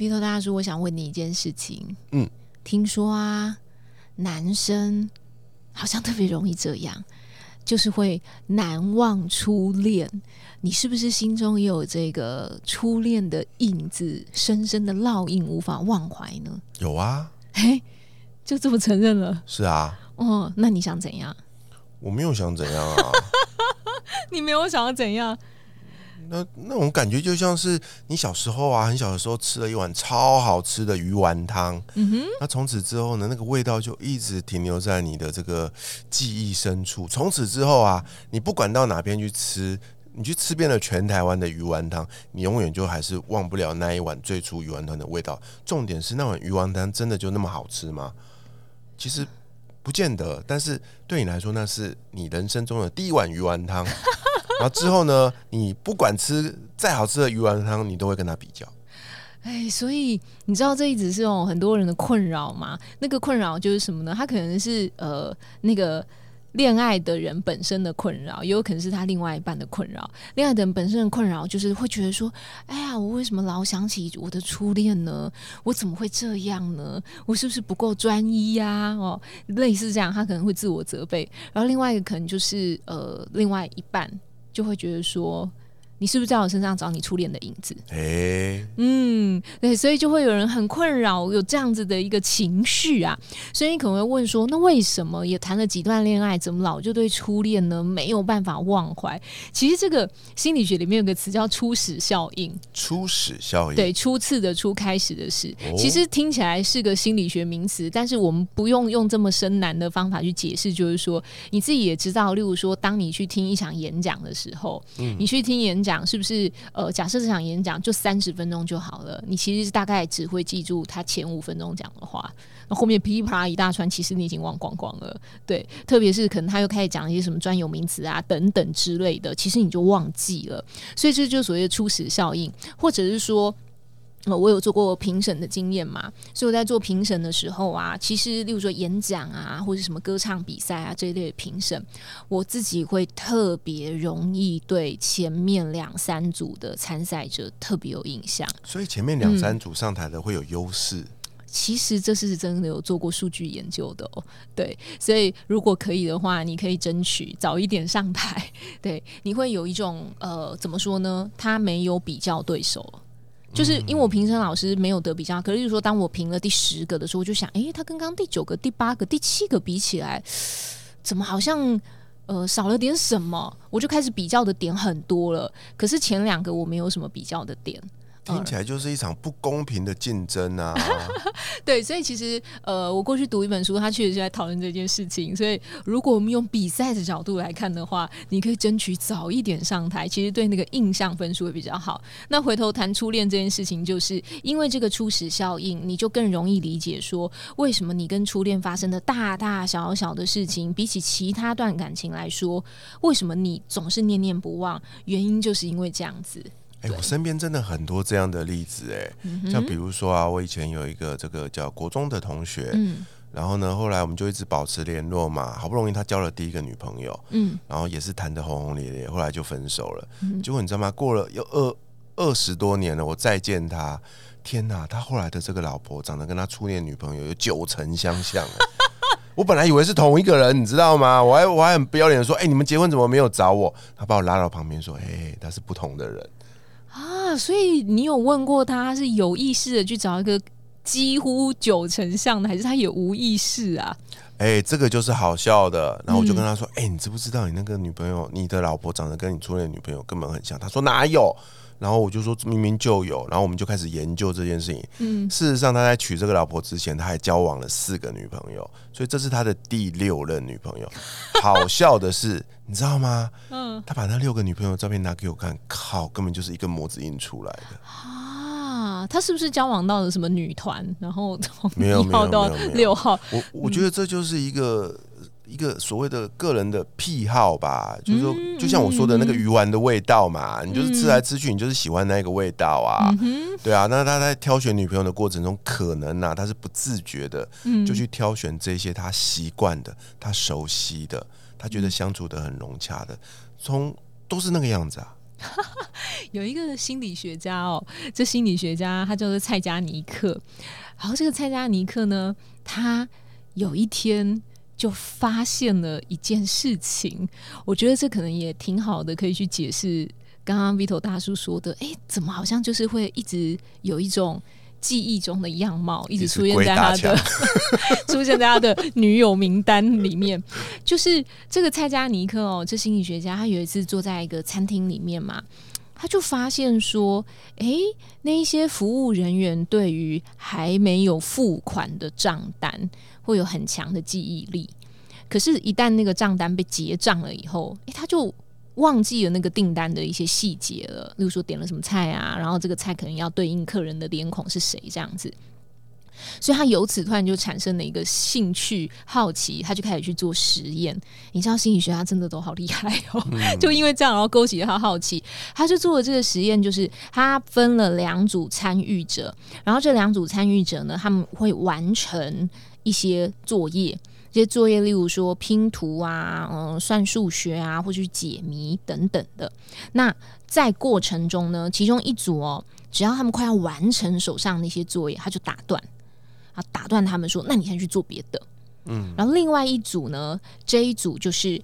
鼻头大叔，我想问你一件事情。嗯，听说啊，男生好像特别容易这样，就是会难忘初恋。你是不是心中也有这个初恋的印子，深深的烙印，无法忘怀呢？有啊，嘿，就这么承认了？是啊。哦，那你想怎样？我没有想怎样啊。你没有想要怎样？那那种感觉就像是你小时候啊，很小的时候吃了一碗超好吃的鱼丸汤，嗯哼，那从此之后呢，那个味道就一直停留在你的这个记忆深处。从此之后啊，你不管到哪边去吃，你去吃遍了全台湾的鱼丸汤，你永远就还是忘不了那一碗最初鱼丸汤的味道。重点是那碗鱼丸汤真的就那么好吃吗？其实不见得，但是对你来说，那是你人生中的第一碗鱼丸汤。然后之后呢？你不管吃再好吃的鱼丸汤，你都会跟他比较。哎，所以你知道这一直是有很多人的困扰吗？那个困扰就是什么呢？他可能是呃那个。恋爱的人本身的困扰，也有可能是他另外一半的困扰。恋爱的人本身的困扰，就是会觉得说：“哎呀，我为什么老想起我的初恋呢？我怎么会这样呢？我是不是不够专一呀？”哦，类似这样，他可能会自我责备。然后另外一个可能就是呃，另外一半。就会觉得说。你是不是在我身上找你初恋的影子？哎，嗯，对，所以就会有人很困扰，有这样子的一个情绪啊。所以你可能会问说，那为什么也谈了几段恋爱，怎么老就对初恋呢没有办法忘怀？其实这个心理学里面有个词叫初始效应。初始效应，对，初次的初，开始的始。其实听起来是个心理学名词，但是我们不用用这么深难的方法去解释。就是说，你自己也知道，例如说，当你去听一场演讲的时候，嗯，你去听演讲。讲是不是？呃，假设这场演讲就三十分钟就好了，你其实大概只会记住他前五分钟讲的话，那后面噼里啪啦一大串，其实你已经忘光光了。对，特别是可能他又开始讲一些什么专有名词啊等等之类的，其实你就忘记了。所以这就所谓的初始效应，或者是说。我有做过评审的经验嘛，所以我在做评审的时候啊，其实例如说演讲啊，或者什么歌唱比赛啊这一类的评审，我自己会特别容易对前面两三组的参赛者特别有印象。所以前面两三组上台的会有优势。其实这是真的有做过数据研究的哦。对，所以如果可以的话，你可以争取早一点上台。对，你会有一种呃，怎么说呢？他没有比较对手。就是因为我评审老师没有得比较，可是就是说，当我评了第十个的时候，我就想，哎，他跟刚刚第九个、第八个、第七个比起来，怎么好像呃少了点什么？我就开始比较的点很多了。可是前两个我没有什么比较的点。听起来就是一场不公平的竞争啊！对，所以其实呃，我过去读一本书，他确实是在讨论这件事情。所以如果我们用比赛的角度来看的话，你可以争取早一点上台，其实对那个印象分数会比较好。那回头谈初恋这件事情，就是因为这个初始效应，你就更容易理解说，为什么你跟初恋发生的大大小小的事情，比起其他段感情来说，为什么你总是念念不忘？原因就是因为这样子。哎，我身边真的很多这样的例子，哎，像比如说啊，我以前有一个这个叫国中的同学，嗯，然后呢，后来我们就一直保持联络嘛，好不容易他交了第一个女朋友，嗯，然后也是谈的轰轰烈烈，后来就分手了。结果你知道吗？过了有二二十多年了，我再见他，天哪，他后来的这个老婆长得跟他初恋女朋友有九成相像，我本来以为是同一个人，你知道吗？我还我还很不要脸的说，哎，你们结婚怎么没有找我？他把我拉到旁边说，哎，他是不同的人。啊，所以你有问过他是有意识的去找一个几乎九成像的，还是他也无意识啊？哎，这个就是好笑的。然后我就跟他说：“哎，你知不知道你那个女朋友，你的老婆长得跟你初恋女朋友根本很像？”他说：“哪有？”然后我就说明明就有，然后我们就开始研究这件事情。嗯，事实上他在娶这个老婆之前，他还交往了四个女朋友，所以这是他的第六任女朋友。好笑的是，你知道吗？嗯，他把那六个女朋友照片拿给我看，靠，根本就是一个模子印出来的。啊，啊，他是不是交往到了什么女团？然后从没有一号到六号，我我觉得这就是一个。一个所谓的个人的癖好吧，就是说，就像我说的那个鱼丸的味道嘛，你就是吃来吃去，你就是喜欢那个味道啊，对啊。那他在挑选女朋友的过程中，可能啊，他是不自觉的，就去挑选这些他习惯的、他熟悉的、他觉得相处的很融洽的，从都是那个样子啊。有一个心理学家哦，这心理学家他叫做蔡加尼克，然后这个蔡加尼克呢，他有一天。就发现了一件事情，我觉得这可能也挺好的，可以去解释刚刚 Vito 大叔说的。哎，怎么好像就是会一直有一种记忆中的样貌，一直出现在他的 出现在他的女友名单里面。就是这个蔡加尼克哦，这心理学家，他有一次坐在一个餐厅里面嘛，他就发现说，哎，那一些服务人员对于还没有付款的账单。会有很强的记忆力，可是，一旦那个账单被结账了以后，诶，他就忘记了那个订单的一些细节了。例如说，点了什么菜啊，然后这个菜可能要对应客人的脸孔是谁这样子，所以他由此突然就产生了一个兴趣、好奇，他就开始去做实验。你知道，心理学家真的都好厉害哦，就因为这样，然后勾起他好奇，他就做了这个实验，就是他分了两组参与者，然后这两组参与者呢，他们会完成。一些作业，这些作业，例如说拼图啊，嗯，算数学啊，或去解谜等等的。那在过程中呢，其中一组哦，只要他们快要完成手上那些作业，他就打断，啊，打断他们说：“那你先去做别的。”嗯，然后另外一组呢，这一组就是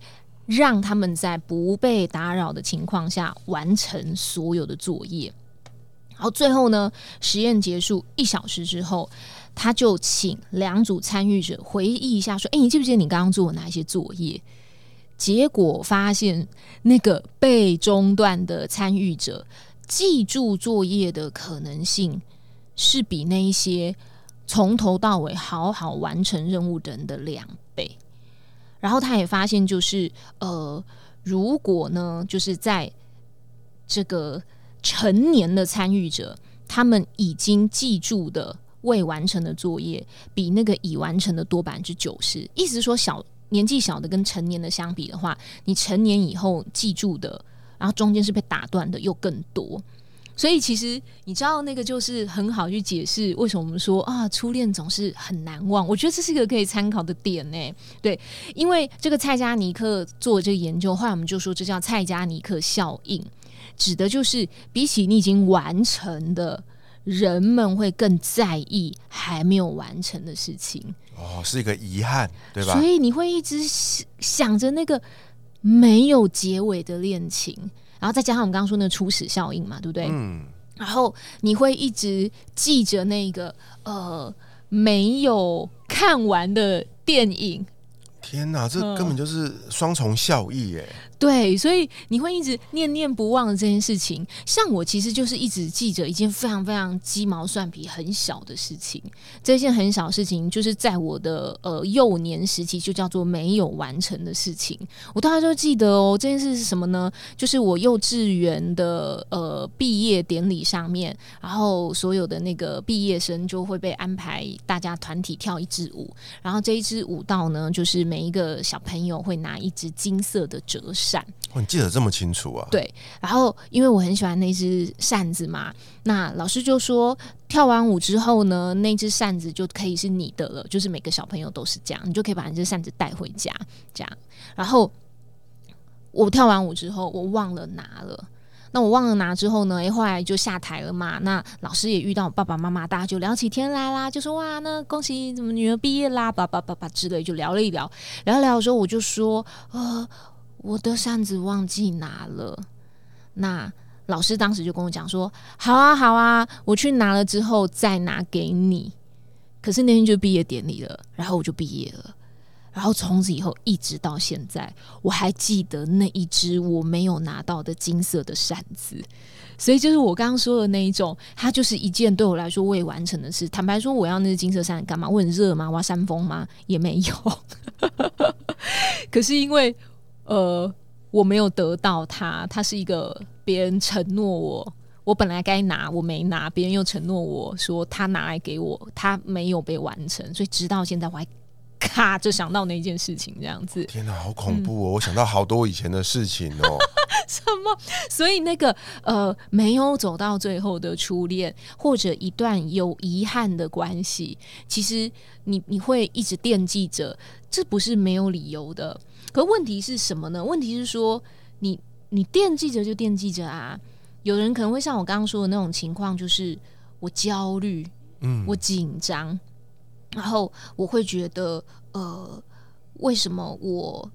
让他们在不被打扰的情况下完成所有的作业。然后最后呢，实验结束一小时之后。他就请两组参与者回忆一下，说：“哎，你记不记得你刚刚做了哪一些作业？”结果发现，那个被中断的参与者记住作业的可能性是比那一些从头到尾好好完成任务的人的两倍。然后他也发现，就是呃，如果呢，就是在这个成年的参与者，他们已经记住的。未完成的作业比那个已完成的多百分之九十，意思说小年纪小的跟成年的相比的话，你成年以后记住的，然后中间是被打断的又更多。所以其实你知道那个就是很好去解释为什么我们说啊初恋总是很难忘。我觉得这是一个可以参考的点呢。对，因为这个蔡加尼克做这个研究，后来我们就说这叫蔡加尼克效应，指的就是比起你已经完成的。人们会更在意还没有完成的事情哦，是一个遗憾，对吧？所以你会一直想着那个没有结尾的恋情，然后再加上我们刚刚说那个初始效应嘛，对不对？嗯。然后你会一直记着那个呃没有看完的电影。天哪，这根本就是双重效益耶！对，所以你会一直念念不忘这件事情。像我其实就是一直记着一件非常非常鸡毛蒜皮、很小的事情。这件很小的事情，就是在我的呃幼年时期就叫做没有完成的事情。我大家都记得哦。这件事是什么呢？就是我幼稚园的呃毕业典礼上面，然后所有的那个毕业生就会被安排大家团体跳一支舞，然后这一支舞蹈呢，就是每一个小朋友会拿一支金色的折。扇，你记得这么清楚啊？对，然后因为我很喜欢那只扇子嘛，那老师就说，跳完舞之后呢，那只扇子就可以是你的了，就是每个小朋友都是这样，你就可以把那只扇子带回家，这样。然后我跳完舞之后，我忘了拿了，那我忘了拿之后呢，哎，后来就下台了嘛，那老师也遇到爸爸妈妈，大家就聊起天来啦，就说哇，那恭喜怎么女儿毕业啦，叭叭叭叭之类，就聊了一聊，聊聊的时候，我就说，呃。我的扇子忘记拿了，那老师当时就跟我讲说：“好啊，好啊，我去拿了之后再拿给你。”可是那天就毕业典礼了，然后我就毕业了，然后从此以后一直到现在，我还记得那一只我没有拿到的金色的扇子。所以就是我刚刚说的那一种，它就是一件对我来说未完成的事。坦白说，我要那只金色扇干嘛？我很热吗？我要扇风吗？也没有。可是因为。呃，我没有得到它，它是一个别人承诺我我本来该拿，我没拿，别人又承诺我说他拿来给我，他没有被完成，所以直到现在我还咔就想到那件事情，这样子。天哪，好恐怖哦！我想到好多以前的事情哦。什么？所以那个呃，没有走到最后的初恋，或者一段有遗憾的关系，其实你你会一直惦记着，这不是没有理由的。可问题是什么呢？问题是说你你惦记着就惦记着啊。有人可能会像我刚刚说的那种情况，就是我焦虑，嗯，我紧张，然后我会觉得，呃，为什么我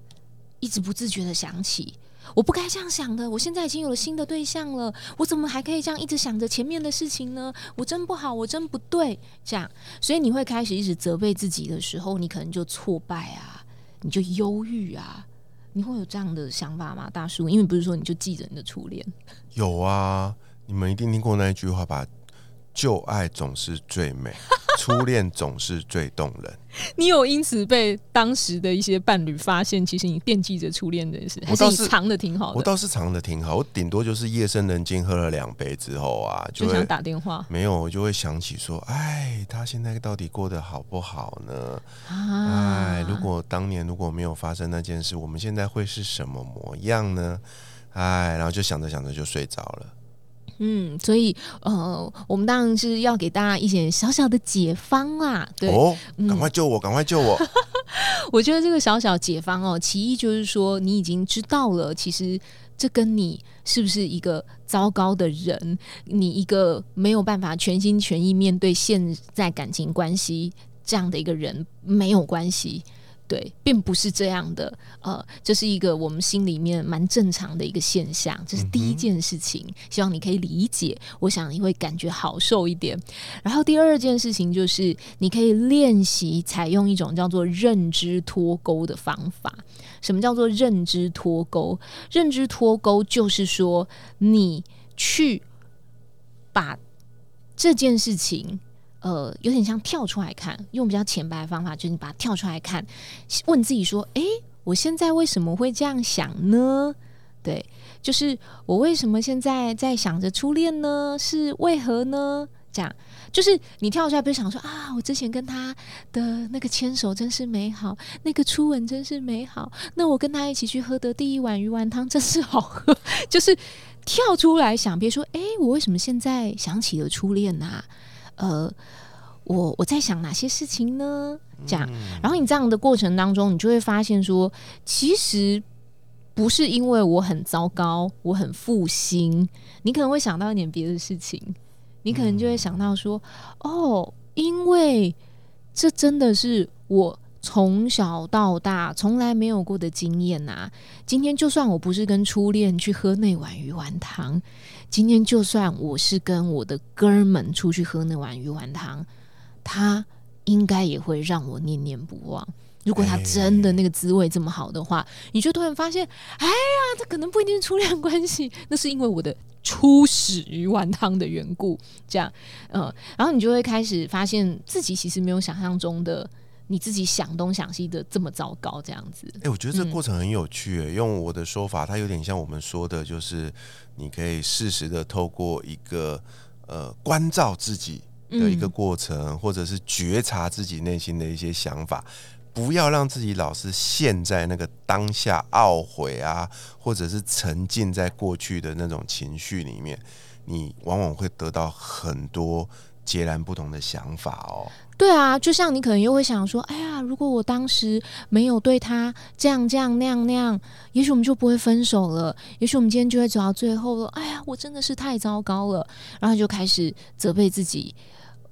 一直不自觉的想起，我不该这样想的？我现在已经有了新的对象了，我怎么还可以这样一直想着前面的事情呢？我真不好，我真不对，这样，所以你会开始一直责备自己的时候，你可能就挫败啊，你就忧郁啊。你会有这样的想法吗，大叔？因为不是说你就记着你的初恋？有啊，你们一定听过那一句话吧？旧爱总是最美。初恋总是最动人。你有因此被当时的一些伴侣发现，其实你惦记着初恋的事，还是你藏的挺好的？我倒是藏的挺好，我顶多就是夜深人静喝了两杯之后啊，就想打电话。没有，我就会想起说，哎，他现在到底过得好不好呢？哎，如果当年如果没有发生那件事，我们现在会是什么模样呢？哎，然后就想着想着就睡着了。嗯，所以呃，我们当然是要给大家一些小小的解方啦。对，哦，赶快救我，赶快救我！我觉得这个小小解方哦，其一就是说，你已经知道了，其实这跟你是不是一个糟糕的人，你一个没有办法全心全意面对现在感情关系这样的一个人没有关系。对，并不是这样的，呃，这是一个我们心里面蛮正常的一个现象，这是第一件事情，希望你可以理解，我想你会感觉好受一点。然后第二件事情就是，你可以练习采用一种叫做认知脱钩的方法。什么叫做认知脱钩？认知脱钩就是说，你去把这件事情。呃，有点像跳出来看，用比较浅白的方法，就是你把它跳出来看，问自己说：“诶，我现在为什么会这样想呢？对，就是我为什么现在在想着初恋呢？是为何呢？这样，就是你跳出来，不是想说啊，我之前跟他的那个牵手真是美好，那个初吻真是美好，那我跟他一起去喝的第一碗鱼丸汤真是好喝，就是跳出来想，别说，诶，我为什么现在想起了初恋呐？呃，我我在想哪些事情呢？这样，然后你这样的过程当中，你就会发现说，其实不是因为我很糟糕，我很负心，你可能会想到一点别的事情，你可能就会想到说，哦，因为这真的是我从小到大从来没有过的经验呐。今天就算我不是跟初恋去喝那碗鱼丸汤。今天就算我是跟我的哥们出去喝那碗鱼丸汤，他应该也会让我念念不忘。如果他真的那个滋味这么好的话，你就突然发现，哎呀，这可能不一定是初恋关系，那是因为我的初始鱼丸汤的缘故。这样，嗯，然后你就会开始发现自己其实没有想象中的。你自己想东想西的这么糟糕，这样子？哎，我觉得这过程很有趣。用我的说法，它有点像我们说的，就是你可以适时的透过一个呃关照自己的一个过程，或者是觉察自己内心的一些想法，不要让自己老是陷在那个当下懊悔啊，或者是沉浸在过去的那种情绪里面，你往往会得到很多。截然不同的想法哦，对啊，就像你可能又会想说，哎呀，如果我当时没有对他这样这样那样那样，也许我们就不会分手了，也许我们今天就会走到最后了。哎呀，我真的是太糟糕了，然后就开始责备自己，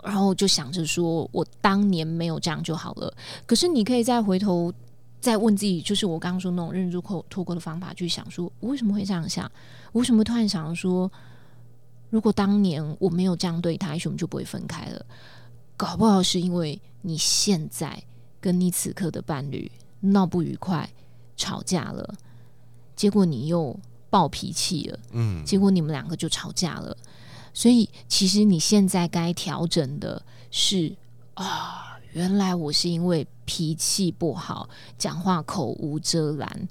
然后就想着说我当年没有这样就好了。可是你可以再回头再问自己，就是我刚刚说那种认知扣脱钩的方法，去想说我为什么会这样想，我为什么突然想说。如果当年我没有这样对他，也许我们就不会分开了。搞不好是因为你现在跟你此刻的伴侣闹不愉快、吵架了，结果你又暴脾气了，嗯，结果你们两个就吵架了。所以其实你现在该调整的是啊，原来我是因为脾气不好，讲话口无遮拦。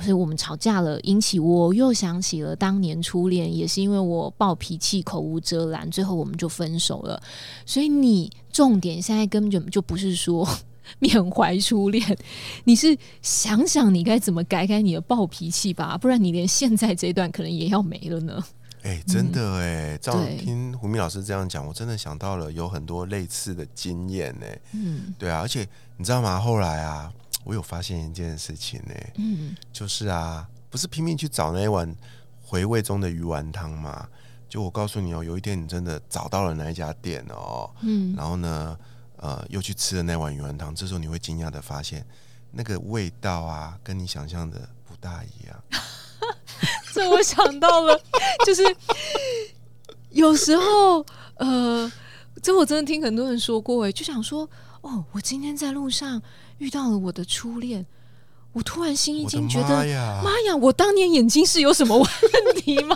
所以我们吵架了，引起我又想起了当年初恋，也是因为我暴脾气、口无遮拦，最后我们就分手了。所以你重点现在根本就就不是说 缅怀初恋，你是想想你该怎么改改你的暴脾气吧，不然你连现在这段可能也要没了呢。哎，真的哎，这样听胡明老师这样讲，我真的想到了有很多类似的经验呢。嗯，对啊，而且你知道吗？后来啊。我有发现一件事情呢，嗯，就是啊，不是拼命去找那一碗回味中的鱼丸汤吗？就我告诉你哦，有一天你真的找到了那一家店哦，嗯，然后呢，呃，又去吃了那碗鱼丸汤，这时候你会惊讶的发现，那个味道啊，跟你想象的不大一样。这我想到了，就是有时候，呃，这我真的听很多人说过，哎，就想说，哦，我今天在路上。遇到了我的初恋，我突然心一惊，觉得妈呀，我当年眼睛是有什么问题吗？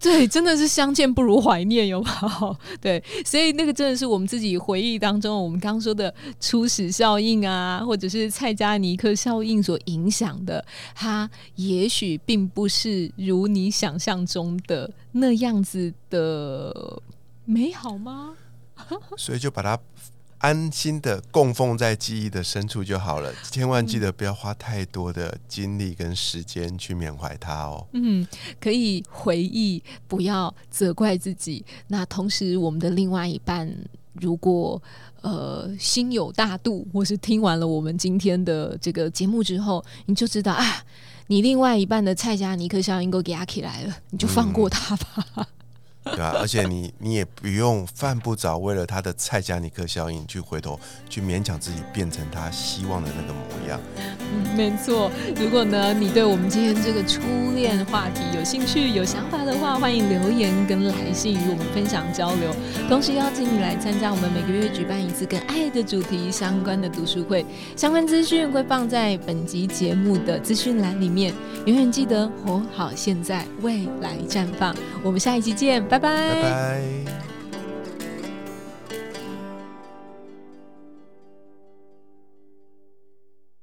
对，真的是相见不如怀念，有好？对，所以那个真的是我们自己回忆当中，我们刚说的初始效应啊，或者是蔡加尼克效应所影响的，它也许并不是如你想象中的那样子的美好吗？所以就把它。安心的供奉在记忆的深处就好了，千万记得不要花太多的精力跟时间去缅怀它哦。嗯，可以回忆，不要责怪自己。那同时，我们的另外一半如果呃心有大度，或是听完了我们今天的这个节目之后，你就知道啊，你另外一半的蔡家尼克效应都给他起来了，你就放过他吧。对啊，而且你你也不用犯不着为了他的蔡加尼克效应去回头去勉强自己变成他希望的那个模样。嗯，没错。如果呢你对我们今天这个初恋话题有兴趣、有想法的话，欢迎留言跟来信与我们分享交流。同时邀请你来参加我们每个月举办一次跟爱的主题相关的读书会，相关资讯会放在本集节目的资讯栏里面。永远记得活好现在，未来绽放。我们下一期见。拜拜。